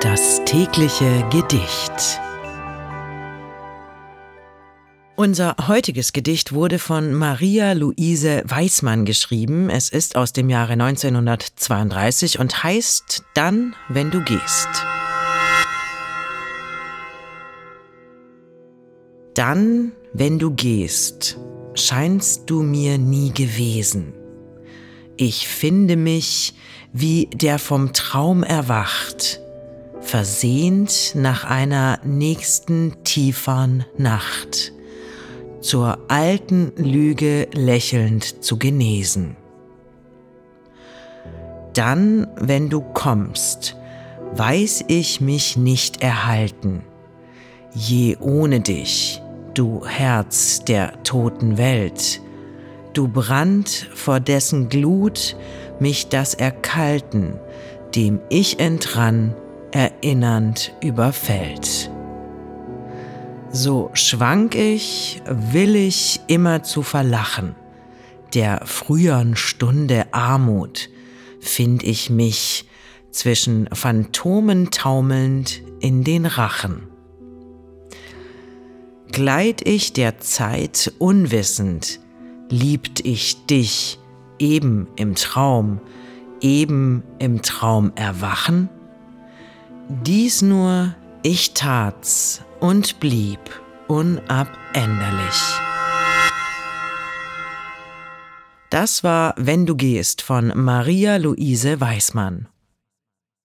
Das tägliche Gedicht. Unser heutiges Gedicht wurde von Maria Luise Weismann geschrieben. Es ist aus dem Jahre 1932 und heißt Dann, wenn du gehst. Dann, wenn du gehst, scheinst du mir nie gewesen. Ich finde mich wie der vom Traum erwacht, versehnt nach einer nächsten tiefern Nacht, zur alten Lüge lächelnd zu genesen. Dann, wenn du kommst, weiß ich mich nicht erhalten, je ohne dich, du Herz der toten Welt, du Brand, vor dessen Glut mich das Erkalten, dem ich entrann, erinnernd überfällt. So schwank ich, will ich immer zu verlachen, der früheren Stunde Armut find ich mich zwischen Phantomen taumelnd in den Rachen. Gleit ich der Zeit unwissend, liebt ich dich eben im Traum, eben im Traum erwachen? Dies nur, ich tat's und blieb unabänderlich. Das war Wenn du gehst von Maria Luise Weismann.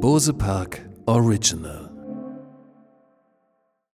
Bose Park Original